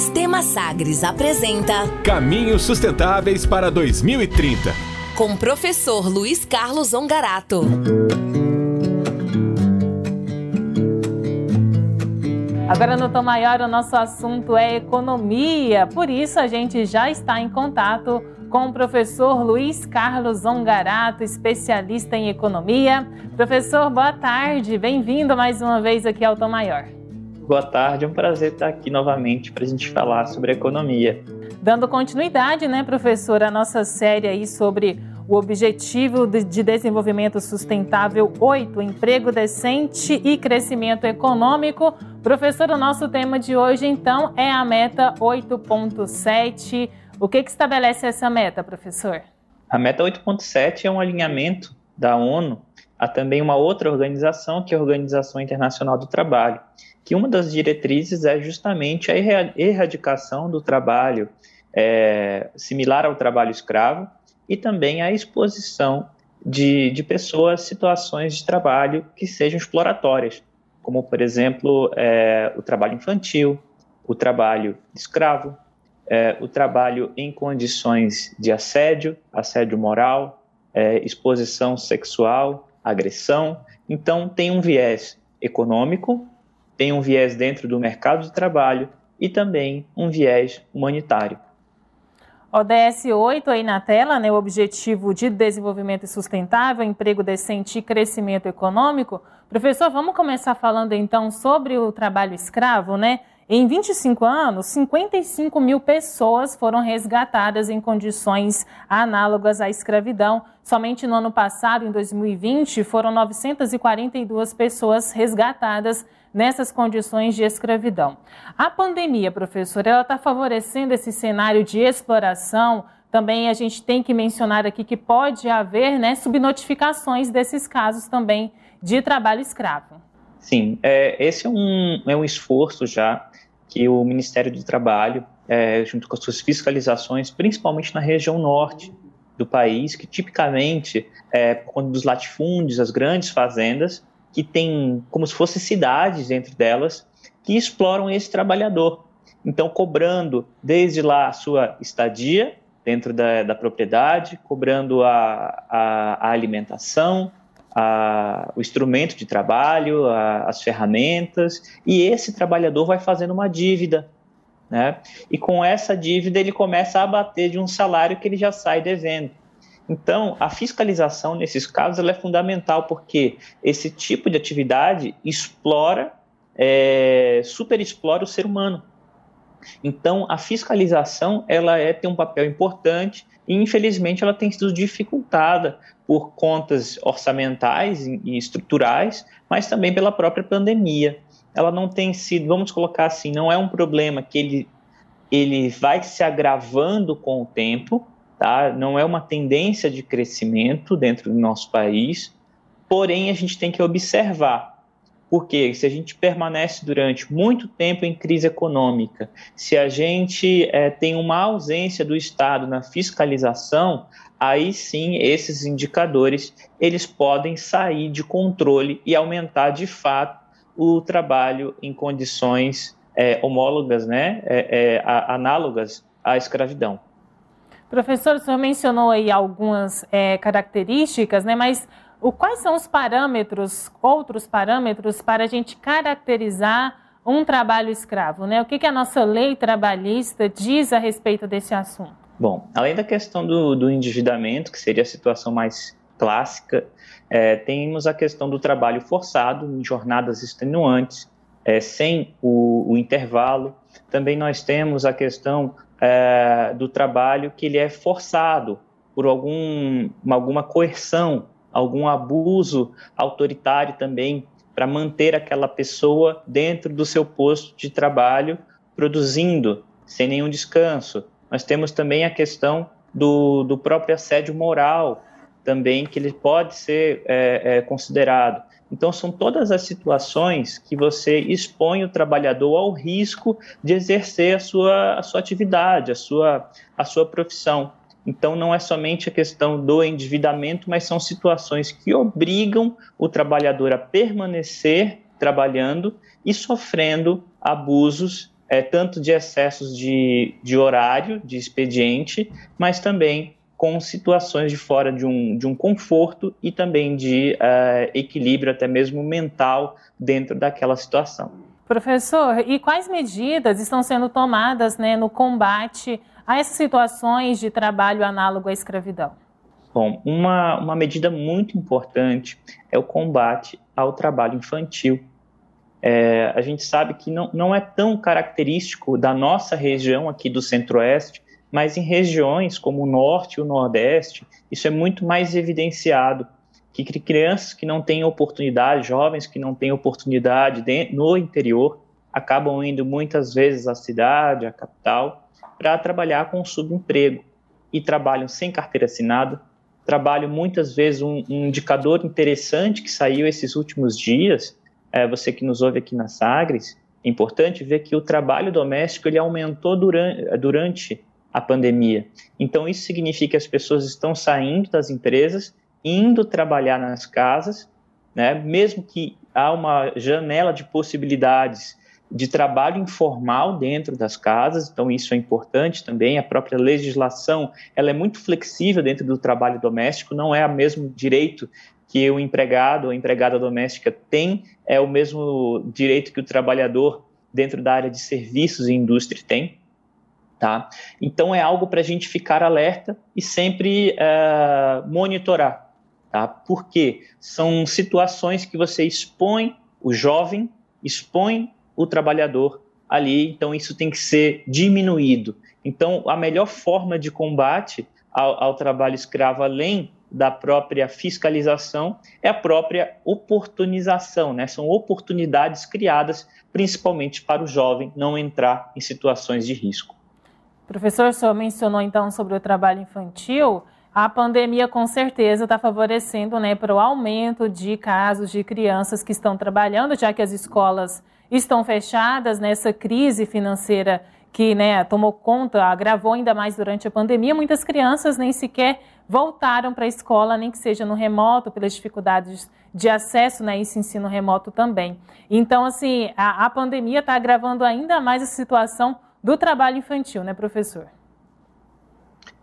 Sistema Sagres apresenta Caminhos Sustentáveis para 2030. Com o professor Luiz Carlos Ongarato. Agora no Tom Maior o nosso assunto é economia, por isso a gente já está em contato com o professor Luiz Carlos Ongarato, especialista em economia. Professor, boa tarde, bem-vindo mais uma vez aqui ao Tom Maior. Boa tarde, é um prazer estar aqui novamente para a gente falar sobre economia. Dando continuidade, né, professor, à nossa série aí sobre o Objetivo de Desenvolvimento Sustentável 8, Emprego Decente e Crescimento Econômico. Professor, o nosso tema de hoje, então, é a meta 8.7. O que, que estabelece essa meta, professor? A meta 8.7 é um alinhamento da ONU a também uma outra organização, que é a Organização Internacional do Trabalho que uma das diretrizes é justamente a erradicação do trabalho é, similar ao trabalho escravo e também a exposição de, de pessoas situações de trabalho que sejam exploratórias, como, por exemplo, é, o trabalho infantil, o trabalho escravo, é, o trabalho em condições de assédio, assédio moral, é, exposição sexual, agressão. Então, tem um viés econômico, tem um viés dentro do mercado de trabalho e também um viés humanitário. ODS 8 aí na tela, né, o Objetivo de Desenvolvimento Sustentável, Emprego Decente e Crescimento Econômico. Professor, vamos começar falando então sobre o trabalho escravo, né? Em 25 anos, 55 mil pessoas foram resgatadas em condições análogas à escravidão. Somente no ano passado, em 2020, foram 942 pessoas resgatadas nessas condições de escravidão. A pandemia, professor, ela está favorecendo esse cenário de exploração. Também a gente tem que mencionar aqui que pode haver né, subnotificações desses casos também de trabalho escravo. Sim, é, esse é um, é um esforço já que o Ministério do Trabalho, é, junto com as suas fiscalizações, principalmente na região norte do país, que tipicamente, é, quando dos latifúndios, as grandes fazendas, que tem como se fossem cidades dentro delas que exploram esse trabalhador. Então, cobrando desde lá a sua estadia dentro da, da propriedade, cobrando a, a, a alimentação, a, o instrumento de trabalho, a, as ferramentas, e esse trabalhador vai fazendo uma dívida. Né? E com essa dívida ele começa a abater de um salário que ele já sai devendo. Então, a fiscalização nesses casos é fundamental porque esse tipo de atividade explora, é, superexplora o ser humano. Então, a fiscalização ela é, tem um papel importante e, infelizmente, ela tem sido dificultada por contas orçamentais e estruturais, mas também pela própria pandemia. Ela não tem sido, vamos colocar assim, não é um problema que ele, ele vai se agravando com o tempo, tá? Não é uma tendência de crescimento dentro do nosso país, porém a gente tem que observar. Porque se a gente permanece durante muito tempo em crise econômica, se a gente é, tem uma ausência do Estado na fiscalização, aí sim esses indicadores eles podem sair de controle e aumentar de fato o trabalho em condições é, homólogas, né, é, é análogas à escravidão. Professor, o senhor mencionou aí algumas características, né? Mas o, quais são os parâmetros, outros parâmetros, para a gente caracterizar um trabalho escravo, né? O que, que a nossa lei trabalhista diz a respeito desse assunto? Bom, além da questão do, do endividamento, que seria a situação mais clássica, é, temos a questão do trabalho forçado em jornadas extenuantes, é, sem o, o intervalo. Também nós temos a questão é, do trabalho que ele é forçado por algum, alguma coerção, algum abuso autoritário também para manter aquela pessoa dentro do seu posto de trabalho produzindo sem nenhum descanso. Nós temos também a questão do, do próprio assédio moral também que ele pode ser é, é, considerado. Então, são todas as situações que você expõe o trabalhador ao risco de exercer a sua, a sua atividade, a sua, a sua profissão. Então, não é somente a questão do endividamento, mas são situações que obrigam o trabalhador a permanecer trabalhando e sofrendo abusos é, tanto de excessos de, de horário, de expediente, mas também com situações de fora de um, de um conforto e também de uh, equilíbrio, até mesmo mental, dentro daquela situação. Professor, e quais medidas estão sendo tomadas né, no combate a essas situações de trabalho análogo à escravidão? Bom, uma, uma medida muito importante é o combate ao trabalho infantil. É, a gente sabe que não, não é tão característico da nossa região aqui do Centro-Oeste mas em regiões como o Norte e o Nordeste, isso é muito mais evidenciado, que crianças que não têm oportunidade, jovens que não têm oportunidade no interior, acabam indo muitas vezes à cidade, à capital, para trabalhar com subemprego e trabalham sem carteira assinada, trabalham muitas vezes um, um indicador interessante que saiu esses últimos dias, é, você que nos ouve aqui na Sagres, é importante ver que o trabalho doméstico ele aumentou durante, durante a pandemia. Então, isso significa que as pessoas estão saindo das empresas, indo trabalhar nas casas, né? mesmo que há uma janela de possibilidades de trabalho informal dentro das casas, então isso é importante também. A própria legislação ela é muito flexível dentro do trabalho doméstico, não é o mesmo direito que o empregado ou empregada doméstica tem, é o mesmo direito que o trabalhador dentro da área de serviços e indústria tem. Tá? Então é algo para a gente ficar alerta e sempre uh, monitorar, tá? Porque são situações que você expõe o jovem, expõe o trabalhador ali, então isso tem que ser diminuído. Então a melhor forma de combate ao, ao trabalho escravo, além da própria fiscalização, é a própria oportunização, né? São oportunidades criadas principalmente para o jovem não entrar em situações de risco. Professor, o senhor mencionou então sobre o trabalho infantil. A pandemia com certeza está favorecendo né, para o aumento de casos de crianças que estão trabalhando, já que as escolas estão fechadas nessa crise financeira que né, tomou conta, agravou ainda mais durante a pandemia. Muitas crianças nem sequer voltaram para a escola, nem que seja no remoto, pelas dificuldades de acesso né, esse ensino remoto também. Então, assim, a, a pandemia está agravando ainda mais a situação do trabalho infantil, né, professor?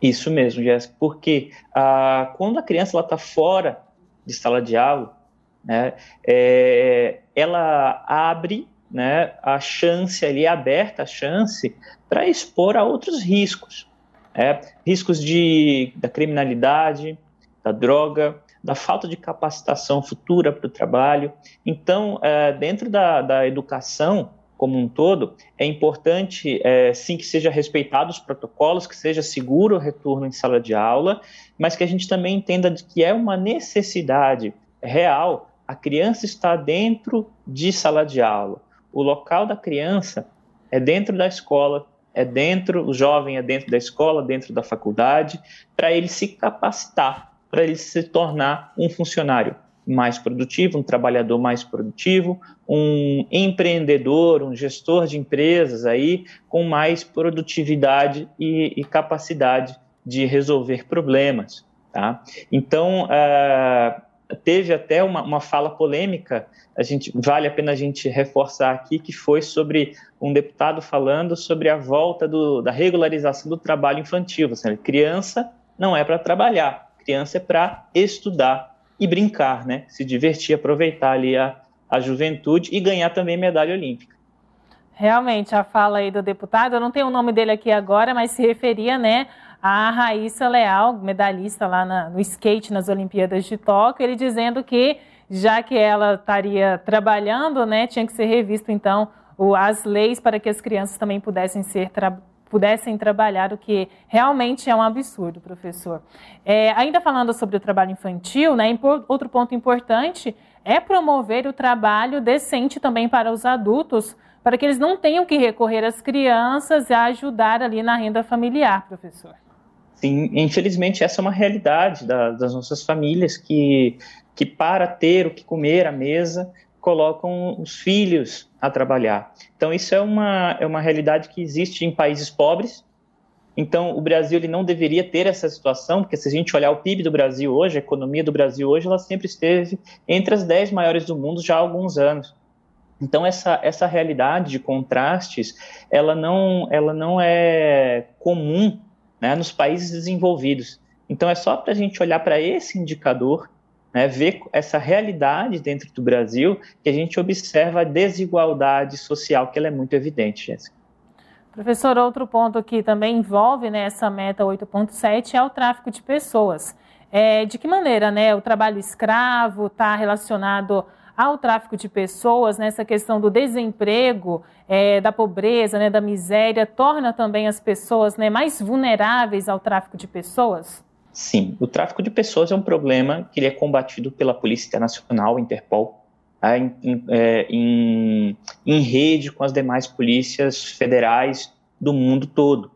Isso mesmo, Jéssica, porque ah, quando a criança está fora de sala de aula, né, é, ela abre né, a chance ali, aberta a chance para expor a outros riscos. É, riscos de, da criminalidade, da droga, da falta de capacitação futura para o trabalho. Então, é, dentro da, da educação, como um todo, é importante, é, sim, que seja respeitado os protocolos, que seja seguro o retorno em sala de aula, mas que a gente também entenda que é uma necessidade real a criança estar dentro de sala de aula. O local da criança é dentro da escola, é dentro, o jovem é dentro da escola, dentro da faculdade, para ele se capacitar, para ele se tornar um funcionário mais produtivo, um trabalhador mais produtivo, um empreendedor, um gestor de empresas aí com mais produtividade e, e capacidade de resolver problemas. Tá? Então, uh, teve até uma, uma fala polêmica, a gente vale a pena a gente reforçar aqui, que foi sobre um deputado falando sobre a volta do, da regularização do trabalho infantil. Seja, criança não é para trabalhar, criança é para estudar e brincar, né? Se divertir, aproveitar ali a, a juventude e ganhar também medalha olímpica. Realmente, a fala aí do deputado, eu não tenho o nome dele aqui agora, mas se referia, né, a Raíssa Leal, medalhista lá na, no skate nas Olimpíadas de Tóquio, ele dizendo que já que ela estaria trabalhando, né, tinha que ser revisto então o, as leis para que as crianças também pudessem ser tra pudessem trabalhar, o que realmente é um absurdo, professor. É, ainda falando sobre o trabalho infantil, né, outro ponto importante é promover o trabalho decente também para os adultos, para que eles não tenham que recorrer às crianças e ajudar ali na renda familiar, professor. Sim, infelizmente essa é uma realidade da, das nossas famílias que, que para ter o que comer à mesa colocam os filhos a trabalhar. Então, isso é uma, é uma realidade que existe em países pobres. Então, o Brasil ele não deveria ter essa situação, porque se a gente olhar o PIB do Brasil hoje, a economia do Brasil hoje, ela sempre esteve entre as 10 maiores do mundo já há alguns anos. Então essa, essa realidade de contrastes, ela não, ela não é comum né, nos países desenvolvidos. Então é só para a gente olhar para esse indicador, né, ver essa realidade dentro do Brasil, que a gente observa a desigualdade social, que ela é muito evidente, Jéssica. Professor, outro ponto que também envolve né, essa meta 8.7 é o tráfico de pessoas. É, de que maneira né, o trabalho escravo está relacionado ao tráfico de pessoas, nessa questão do desemprego, é, da pobreza, né, da miséria, torna também as pessoas né, mais vulneráveis ao tráfico de pessoas? Sim, o tráfico de pessoas é um problema que ele é combatido pela Polícia Internacional, Interpol, tá, em, é, em, em rede com as demais polícias federais do mundo todo.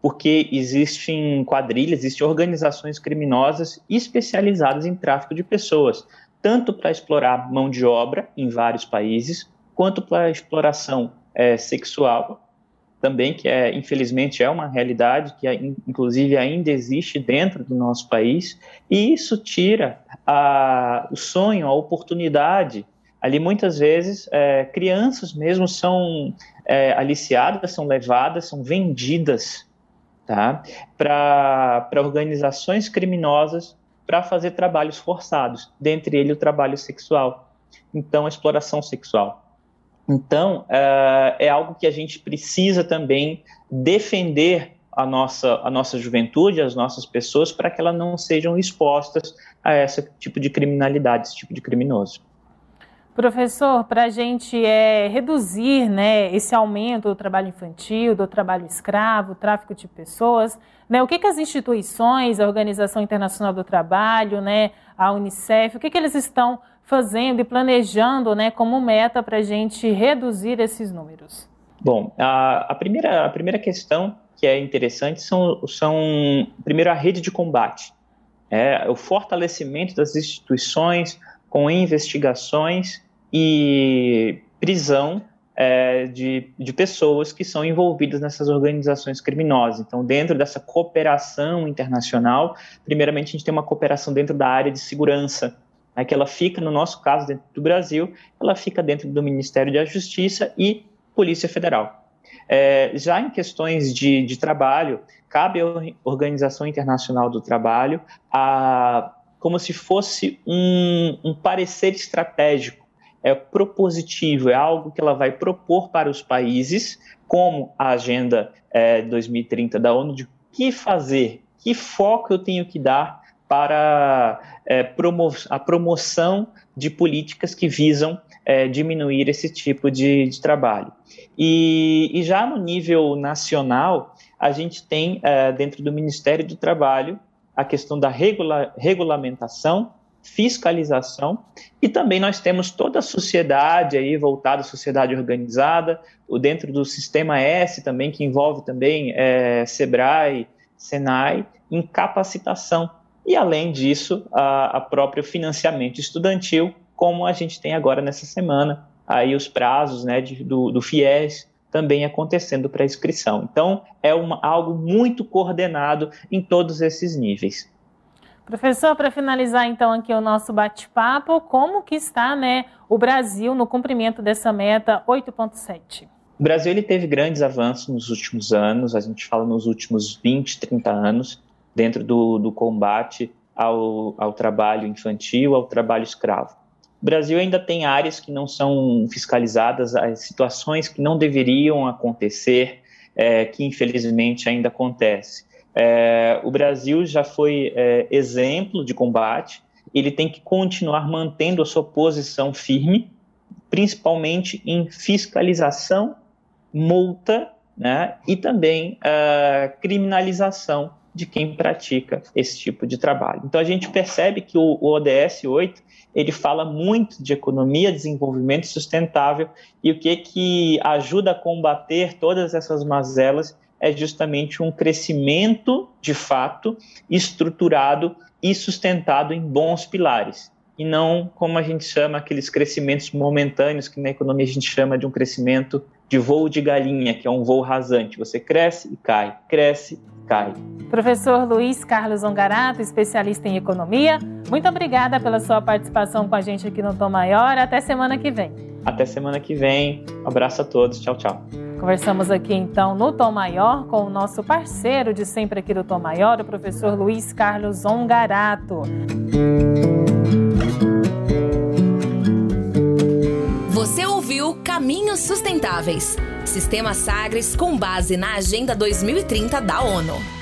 Porque existem quadrilhas, existem organizações criminosas especializadas em tráfico de pessoas tanto para explorar mão de obra em vários países, quanto para exploração é, sexual também, que é infelizmente é uma realidade que inclusive ainda existe dentro do nosso país, e isso tira a, o sonho, a oportunidade. Ali muitas vezes é, crianças mesmo são é, aliciadas, são levadas, são vendidas tá, para organizações criminosas para fazer trabalhos forçados, dentre ele o trabalho sexual. Então, a exploração sexual. Então, uh, é algo que a gente precisa também defender a nossa, a nossa juventude, as nossas pessoas, para que elas não sejam expostas a esse tipo de criminalidade, esse tipo de criminoso. Professor, para a gente é, reduzir né, esse aumento do trabalho infantil, do trabalho escravo, tráfico de pessoas, né, o que, que as instituições, a Organização Internacional do Trabalho, né, a Unicef, o que, que eles estão fazendo e planejando né, como meta para a gente reduzir esses números? Bom, a, a, primeira, a primeira questão que é interessante são, são primeiro, a rede de combate, é, o fortalecimento das instituições, com investigações e prisão é, de, de pessoas que são envolvidas nessas organizações criminosas. Então, dentro dessa cooperação internacional, primeiramente a gente tem uma cooperação dentro da área de segurança, né, que ela fica, no nosso caso, dentro do Brasil, ela fica dentro do Ministério da Justiça e Polícia Federal. É, já em questões de, de trabalho, cabe à Organização Internacional do Trabalho a como se fosse um, um parecer estratégico, é propositivo, é algo que ela vai propor para os países, como a Agenda é, 2030 da ONU, de que fazer, que foco eu tenho que dar para é, promo a promoção de políticas que visam é, diminuir esse tipo de, de trabalho. E, e, já no nível nacional, a gente tem, é, dentro do Ministério do Trabalho, a questão da regula regulamentação, fiscalização e também nós temos toda a sociedade aí voltada à sociedade organizada, dentro do sistema S também que envolve também é, Sebrae, Senai, em capacitação e além disso a, a próprio financiamento estudantil, como a gente tem agora nessa semana aí os prazos né, de, do, do FIES também acontecendo para inscrição. Então, é uma, algo muito coordenado em todos esses níveis. Professor, para finalizar então aqui o nosso bate-papo, como que está né, o Brasil no cumprimento dessa meta 8.7? O Brasil ele teve grandes avanços nos últimos anos, a gente fala nos últimos 20, 30 anos, dentro do, do combate ao, ao trabalho infantil, ao trabalho escravo. O Brasil ainda tem áreas que não são fiscalizadas, as situações que não deveriam acontecer, é, que infelizmente ainda acontece. É, o Brasil já foi é, exemplo de combate, ele tem que continuar mantendo a sua posição firme, principalmente em fiscalização, multa né, e também uh, criminalização de quem pratica esse tipo de trabalho. Então a gente percebe que o, ODS 8 ele fala muito de economia, desenvolvimento sustentável e o que que ajuda a combater todas essas mazelas é justamente um crescimento de fato estruturado e sustentado em bons pilares e não como a gente chama aqueles crescimentos momentâneos que na economia a gente chama de um crescimento de voo de galinha, que é um voo rasante. Você cresce e cai, cresce e cai. Professor Luiz Carlos Ongarato, especialista em economia, muito obrigada pela sua participação com a gente aqui no Tom Maior. Até semana que vem. Até semana que vem. Um abraço a todos. Tchau, tchau. Conversamos aqui então no Tom Maior com o nosso parceiro de sempre aqui do Tom Maior, o professor Luiz Carlos Ongarato. Caminhos Sustentáveis Sistema Sagres com base na Agenda 2030 da ONU.